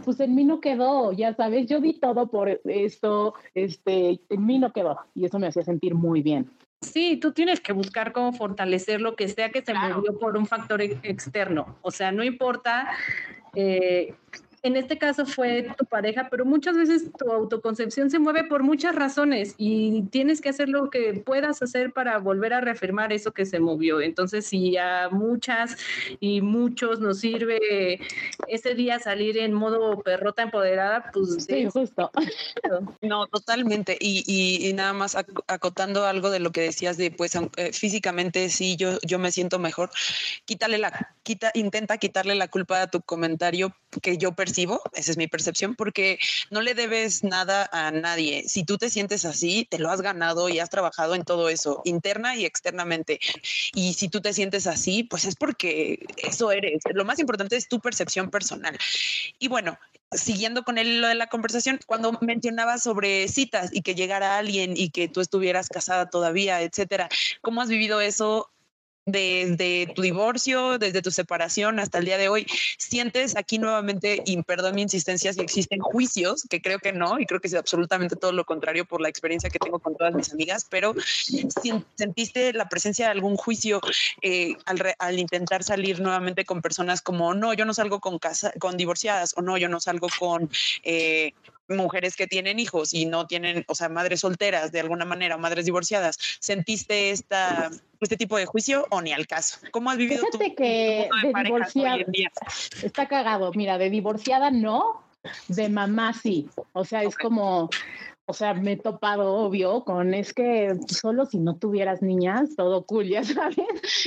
pues en mí no quedó, ya sabes, yo di todo por esto, este, en mí no quedó y eso me hacía sentir muy bien. Sí, tú tienes que buscar cómo fortalecer lo que sea que se movió por un factor externo. O sea, no importa eh, en este caso fue tu pareja, pero muchas veces tu autoconcepción se mueve por muchas razones y tienes que hacer lo que puedas hacer para volver a reafirmar eso que se movió. Entonces, si a muchas y muchos nos sirve ese día salir en modo perrota empoderada, pues sí, justo. No, totalmente. Y, nada más acotando algo de lo que decías de, pues, eh, físicamente sí, yo, yo me siento mejor. Quítale la, quita, intenta quitarle la culpa a tu comentario que yo percibo esa es mi percepción, porque no le debes nada a nadie. Si tú te sientes así, te lo has ganado y has trabajado en todo eso, interna y externamente. Y si tú te sientes así, pues es porque eso eres. Lo más importante es tu percepción personal. Y bueno, siguiendo con él lo de la conversación, cuando mencionaba sobre citas y que llegara alguien y que tú estuvieras casada todavía, etcétera, ¿cómo has vivido eso desde tu divorcio, desde tu separación hasta el día de hoy, sientes aquí nuevamente, y perdón mi insistencia, si existen juicios, que creo que no, y creo que es absolutamente todo lo contrario por la experiencia que tengo con todas mis amigas, pero ¿sentiste la presencia de algún juicio eh, al, intentar salir nuevamente con personas como, no, yo no salgo con, casa, con divorciadas, o no, yo no salgo con... Eh, mujeres que tienen hijos y no tienen, o sea, madres solteras de alguna manera, madres divorciadas, ¿sentiste esta, este tipo de juicio o ni al caso? ¿Cómo has vivido Fíjate que de, divorciada está cagado, mira, de divorciada no, de mamá sí, o sea, es como, o sea, me he topado, obvio, con es que solo si no tuvieras niñas, todo cool, ya sabes.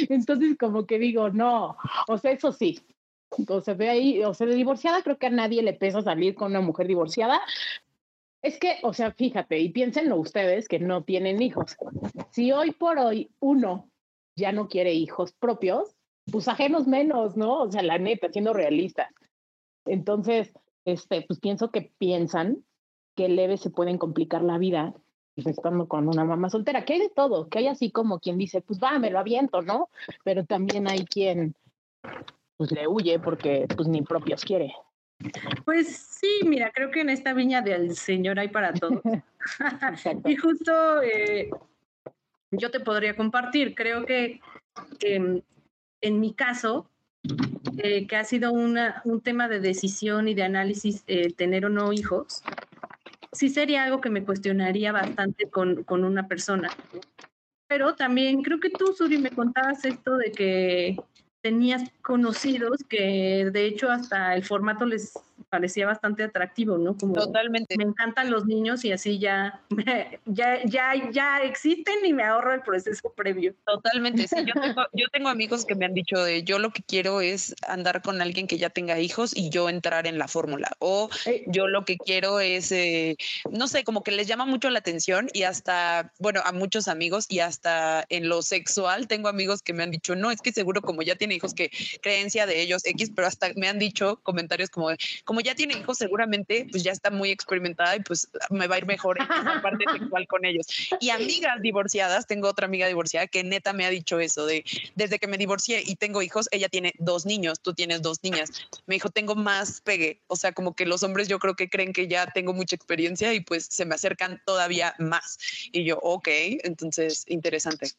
Entonces, como que digo, no, o sea, eso sí, Entonces ve ahí, o sea, de divorciada creo que a nadie le pesa salir con una mujer divorciada. Es que, o sea, fíjate, y piénsenlo ustedes que no tienen hijos. Si hoy por hoy uno ya no quiere hijos propios, pues ajenos menos, ¿no? O sea, la neta, siendo realista. Entonces, este, pues pienso que piensan que leve se pueden complicar la vida estando con una mamá soltera, que hay de todo, que hay así como quien dice, pues va, me lo aviento, ¿no? Pero también hay quien pues le huye porque pues ni propios quiere. Pues sí, mira, creo que en esta viña del Señor hay para todos. y justo eh, yo te podría compartir, creo que en mi caso, eh, que ha sido una, un tema de decisión y de análisis eh, tener o no hijos, sí sería algo que me cuestionaría bastante con, con una persona. Pero también creo que tú, Suri, me contabas esto de que tenías conocidos que de hecho hasta el formato les parecía bastante atractivo, ¿no? Como Totalmente. Me encantan los niños y así ya, ya, ya, ya existen y me ahorro el proceso previo. Totalmente, sí. Yo tengo, yo tengo amigos que me han dicho de yo lo que quiero es andar con alguien que ya tenga hijos y yo entrar en la fórmula. O yo lo que quiero es, eh, no sé, como que les llama mucho la atención y hasta, bueno, a muchos amigos y hasta en lo sexual tengo amigos que me han dicho, no, es que seguro como ya tiene hijos que creencia de ellos X, pero hasta me han dicho comentarios como, como ya tiene hijos, seguramente pues ya está muy experimentada y pues me va a ir mejor en la parte sexual con ellos. Y amigas divorciadas, tengo otra amiga divorciada que neta me ha dicho eso de desde que me divorcié y tengo hijos, ella tiene dos niños, tú tienes dos niñas. Me dijo, tengo más pegue, o sea, como que los hombres yo creo que creen que ya tengo mucha experiencia y pues se me acercan todavía más. Y yo, ok, entonces interesante.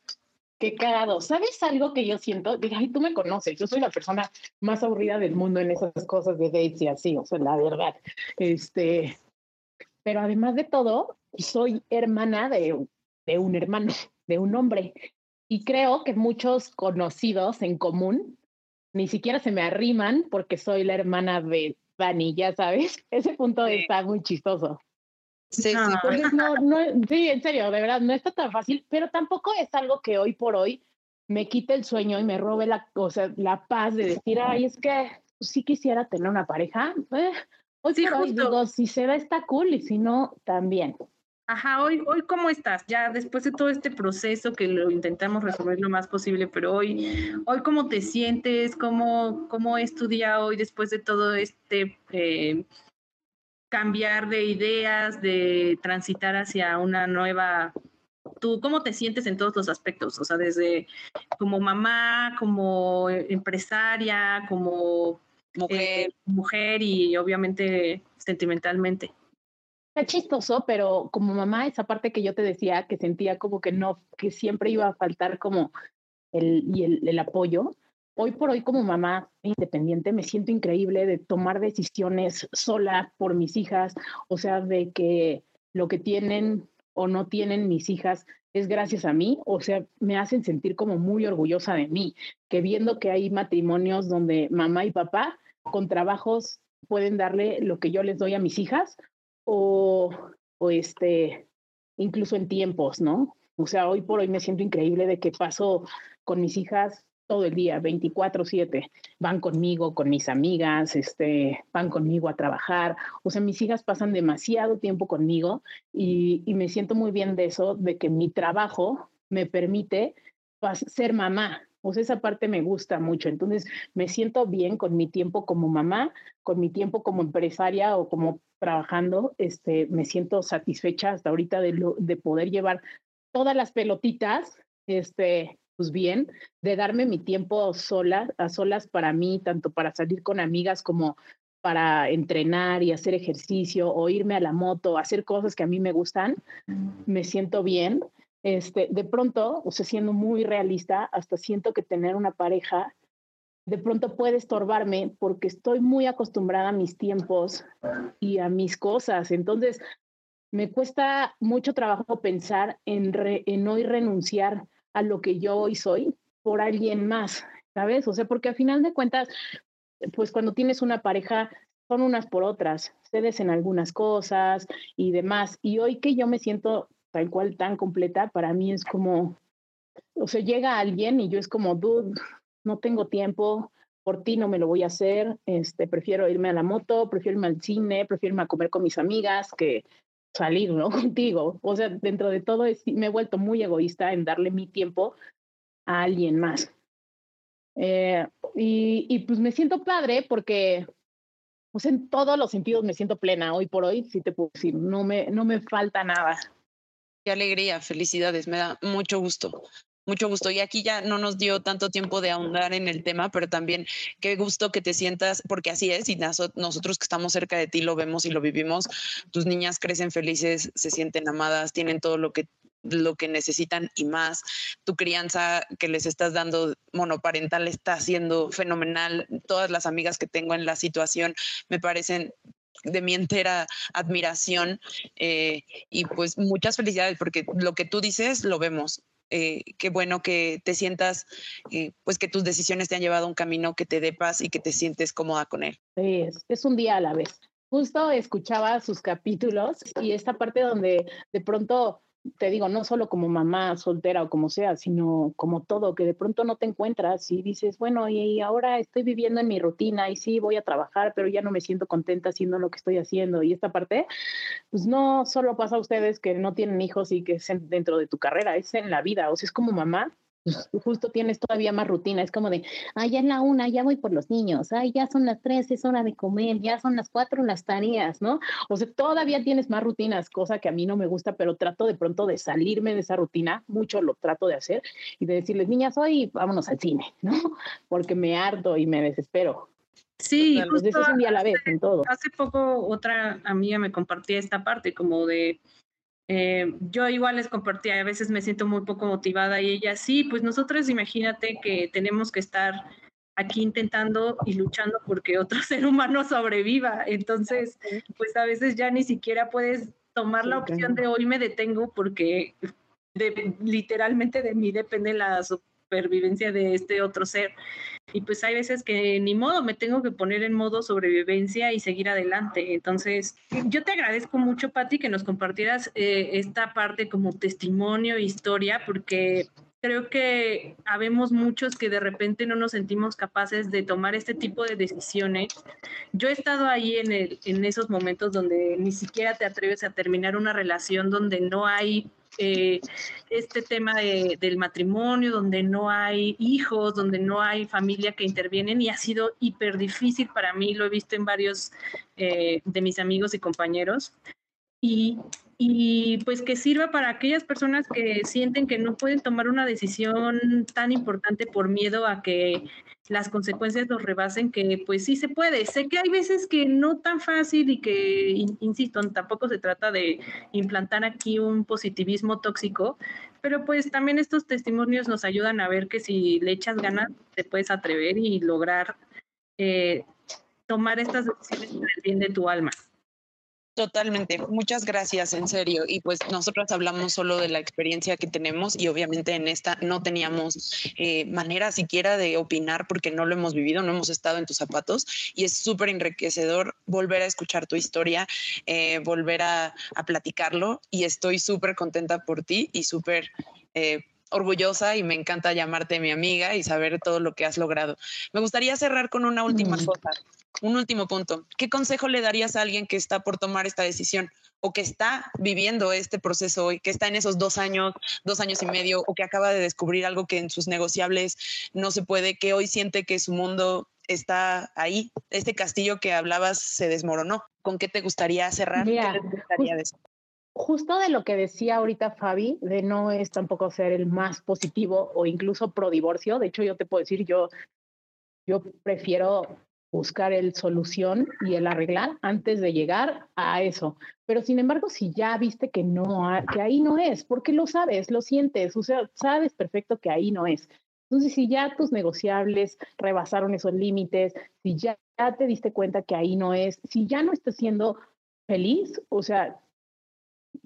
Qué cagado. ¿Sabes algo que yo siento? Dije, ay, tú me conoces, yo soy la persona más aburrida del mundo en esas cosas de dates y así, o sea, la verdad. Este, pero además de todo, soy hermana de, de un hermano, de un hombre. Y creo que muchos conocidos en común ni siquiera se me arriman porque soy la hermana de Dani, ya sabes. Ese punto está muy chistoso. Sí, sí. No, no, sí, en serio, de verdad, no está tan fácil, pero tampoco es algo que hoy por hoy me quite el sueño y me robe la, o sea, la paz de decir, ay, es que sí quisiera tener una pareja. Eh, hoy sí, por hoy digo, si se da está cool y si no, también. Ajá, hoy, hoy cómo estás, ya después de todo este proceso que lo intentamos resolver lo más posible, pero hoy, hoy cómo te sientes, cómo, cómo es tu día hoy después de todo este eh, cambiar de ideas, de transitar hacia una nueva... ¿Tú cómo te sientes en todos los aspectos? O sea, desde como mamá, como empresaria, como mujer, eh, mujer y obviamente sentimentalmente. Está chistoso, pero como mamá, esa parte que yo te decía, que sentía como que no, que siempre iba a faltar como el, y el, el apoyo, hoy por hoy como mamá independiente me siento increíble de tomar decisiones sola por mis hijas, o sea, de que lo que tienen o no tienen mis hijas es gracias a mí, o sea, me hacen sentir como muy orgullosa de mí, que viendo que hay matrimonios donde mamá y papá con trabajos pueden darle lo que yo les doy a mis hijas o, o este, incluso en tiempos, ¿no? O sea, hoy por hoy me siento increíble de que paso con mis hijas todo el día, 24/7. Van conmigo, con mis amigas, este, van conmigo a trabajar. O sea, mis hijas pasan demasiado tiempo conmigo y, me siento muy bien de eso, de que mi trabajo me permite ser mamá. O sea, esa parte me gusta mucho. Entonces, me siento bien con mi tiempo como mamá, con mi tiempo como empresaria o como trabajando. Este, me siento satisfecha hasta ahorita de, de poder llevar todas las pelotitas este, pues bien, de darme mi tiempo sola, a solas para mí, tanto para salir con amigas como para entrenar y hacer ejercicio o irme a la moto, hacer cosas que a mí me gustan, me siento bien. Este, de pronto, o sea, siendo muy realista, hasta siento que tener una pareja de pronto puede estorbarme porque estoy muy acostumbrada a mis tiempos y a mis cosas. Entonces, me cuesta mucho trabajo pensar en, en hoy renunciar a lo que yo hoy soy por alguien más, ¿sabes? O sea, porque al final de cuentas, pues cuando tienes una pareja, son unas por otras, cedes en algunas cosas y demás. Y hoy que yo me siento tal cual tan completa, para mí es como, o sea, llega alguien y yo es como, dude, no tengo tiempo, por ti no me lo voy a hacer, este, prefiero irme a la moto, prefiero irme al cine, prefiero irme a comer con mis amigas que salir, ¿no? Contigo. O sea, dentro de todo me he vuelto muy egoísta en darle mi tiempo a alguien más. Eh, y, y, pues me siento padre porque pues en todos los sentidos me siento plena hoy por hoy, si te puedo decir, no me, no me falta nada. Qué alegría, felicidades, me da mucho gusto. Mucho gusto. Y aquí ya no nos dio tanto tiempo de ahondar en el tema, pero también qué gusto que te sientas, porque así es, y nosotros que estamos cerca de ti lo vemos y lo vivimos. Tus niñas crecen felices, se sienten amadas, tienen todo lo que lo que necesitan y más. Tu crianza que les estás dando monoparental está siendo fenomenal. Todas las amigas que tengo en la situación me parecen de mi entera admiración eh, y pues muchas felicidades porque lo que tú dices lo vemos. Eh, qué bueno que te sientas, eh, pues que tus decisiones te han llevado a un camino que te dé paz y que te sientes cómoda con él. Es, es un día a la vez. Justo escuchaba sus capítulos y esta parte donde de pronto te digo, no solo como mamá soltera o como sea, sino como todo, que de pronto no te encuentras y dices, bueno, y ahora estoy viviendo en mi rutina y sí, voy a trabajar, pero ya no me siento contenta haciendo lo que estoy haciendo. Y esta parte, pues no solo pasa a ustedes que no tienen hijos y que es dentro de tu carrera, es en la vida. O sea, es como mamá, pues, justo tienes todavía más rutina. Es como de, ay, ya es la una, ya voy por los niños, ay, ya son las tres, es hora de comer, ya son las cuatro las tareas, ¿no? O sea, todavía tienes más rutinas, cosa que a mí no me gusta, pero trato de pronto de salirme de esa rutina, mucho lo trato de hacer y de decirles, niñas, hoy vámonos al cine, ¿no? Porque me harto y me desespero. Sí, justo es un día a la vez en todo. Hace poco otra amiga me compartía esta parte como de eh, yo igual les compartía, a veces me siento muy poco motivada y ella sí, pues nosotros imagínate que tenemos que estar aquí intentando y luchando porque otro ser humano sobreviva. Entonces, pues a veces ya ni siquiera puedes tomar la opción de hoy me detengo porque literalmente de mí depende la supervivencia de este otro ser. Y pues hay veces que ni modo, me tengo que poner en modo sobrevivencia y seguir adelante. Entonces, yo te agradezco mucho, Patti, que nos compartieras eh, esta parte como testimonio, historia, porque creo que habemos muchos que de repente no nos sentimos capaces de tomar este tipo de decisiones. Yo he estado ahí en, el, en esos momentos donde ni siquiera te atreves a terminar una relación donde no hay eh, este tema del matrimonio, donde no hay hijos, donde no hay familia que intervienen y ha sido hiper difícil para mí, lo he visto en varios eh, de mis amigos y compañeros. Y, y pues que sirva para aquellas personas que sienten que no pueden tomar una decisión tan importante por miedo a que las consecuencias los rebasen, que pues sí se puede. Sé que hay veces que no tan fácil y que, insisto, tampoco se trata de implantar aquí un positivismo tóxico, pero pues también estos testimonios nos ayudan a ver que si le echas ganas, te puedes atrever y lograr eh, tomar estas decisiones por el bien de tu alma. Totalmente, muchas gracias, en serio. Y pues nosotros hablamos solo de la experiencia que tenemos y obviamente en esta no teníamos eh, manera siquiera de opinar porque no lo hemos vivido, no hemos estado en tus zapatos y es súper enriquecedor volver a escuchar tu historia, eh, volver a, platicarlo y estoy súper contenta por ti y súper... Eh, orgullosa y me encanta llamarte mi amiga y saber todo lo que has logrado. Me gustaría cerrar con una última mm. cosa un último punto. ¿Qué consejo le darías a alguien que está por tomar esta decisión o que está viviendo este proceso hoy, que está en esos dos años, dos años y medio, o que acaba de descubrir algo que en sus negociables no se puede, que hoy siente que su mundo está ahí, este castillo que hablabas se desmoronó? ¿Con qué te gustaría cerrar? ¿Qué gustaría Justo de lo que decía ahorita Fabi, de no es tampoco ser el más positivo o incluso pro divorcio. De hecho, yo te puedo decir, yo, yo prefiero buscar el solución y el arreglar antes de llegar a eso. Pero sin embargo, si ya viste que no, que ahí no es, porque lo sabes, lo sientes, o sea, sabes perfecto que ahí no es. Entonces, si ya tus negociables rebasaron esos límites, si ya te diste cuenta que ahí no es, si ya no estás siendo feliz, o sea,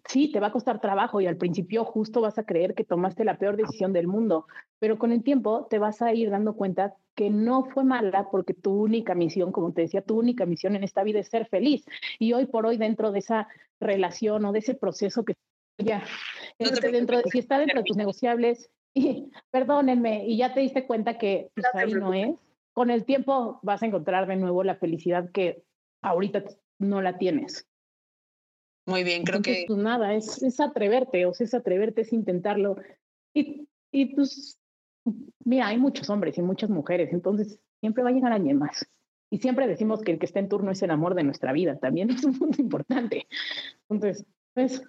sí, te va a costar trabajo y al principio justo vas a creer que tomaste la peor decisión del mundo, pero con el tiempo te vas a ir dando cuenta que no fue mala porque tu única misión, como te decía, tu única misión en esta vida es ser feliz. Y hoy por hoy dentro de esa relación o de ese proceso que ya, dentro de, si está dentro de tus negociables, y perdónenme, y ya te diste cuenta que pues, ahí no es, con el tiempo vas a encontrar de nuevo la felicidad que ahorita no la tienes. Muy bien, creo que... Pues nada, es, es atreverte, o sea, es atreverte, es intentarlo. Y, y pues, mira, hay muchos hombres y muchas mujeres, entonces siempre va a llegar alguien más. Y siempre decimos que el que está en turno es el amor de nuestra vida, también es un punto importante. Entonces, pues,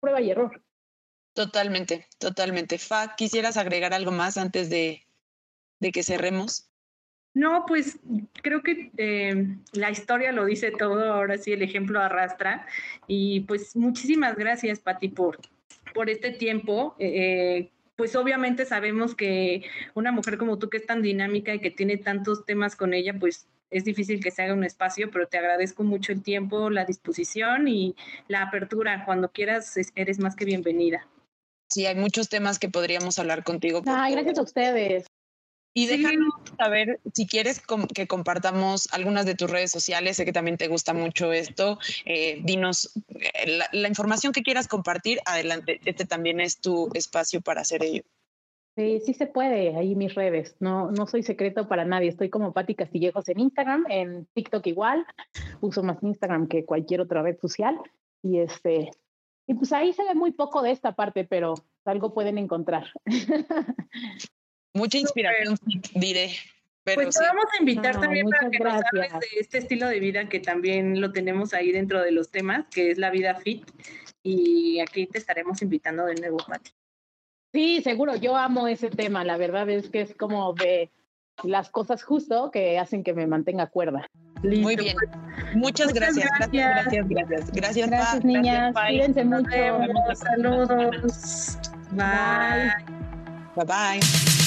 prueba y error. Totalmente, totalmente. Fa, ¿quisieras agregar algo más antes de, de que cerremos? No, pues creo que eh, la historia lo dice todo, ahora sí el ejemplo arrastra. Y pues muchísimas gracias, Pati, por, por este tiempo. Eh, pues obviamente sabemos que una mujer como tú que es tan dinámica y que tiene tantos temas con ella, pues es difícil que se haga un espacio, pero te agradezco mucho el tiempo, la disposición y la apertura. Cuando quieras, eres más que bienvenida. Sí, hay muchos temas que podríamos hablar contigo. Ay, gracias a ustedes. Y déjanos saber si quieres que compartamos algunas de tus redes sociales. Sé que también te gusta mucho esto. Eh, dinos eh, la, información que quieras compartir. Adelante, este también es tu espacio para hacer ello. Sí, sí se puede, ahí mis redes. No, no soy secreto para nadie. Estoy como Patti Castillejos en Instagram, en TikTok igual. Uso más Instagram que cualquier otra red social. Y este, y pues ahí se ve muy poco de esta parte, pero algo pueden encontrar. Mucha inspiración, diré. Pero pues te vamos a invitar también para que nos hables de este estilo de vida que también lo tenemos ahí dentro de los temas, que es la vida fit. Y aquí te estaremos invitando de nuevo, Mati. Sí, seguro, yo amo ese tema. La verdad es que es como de las cosas justo que hacen que me mantenga cuerda. Muy bien. Muchas, gracias. Gracias, gracias, gracias. Gracias, gracias niñas. Cuídense mucho. Saludos. Bye. Bye bye.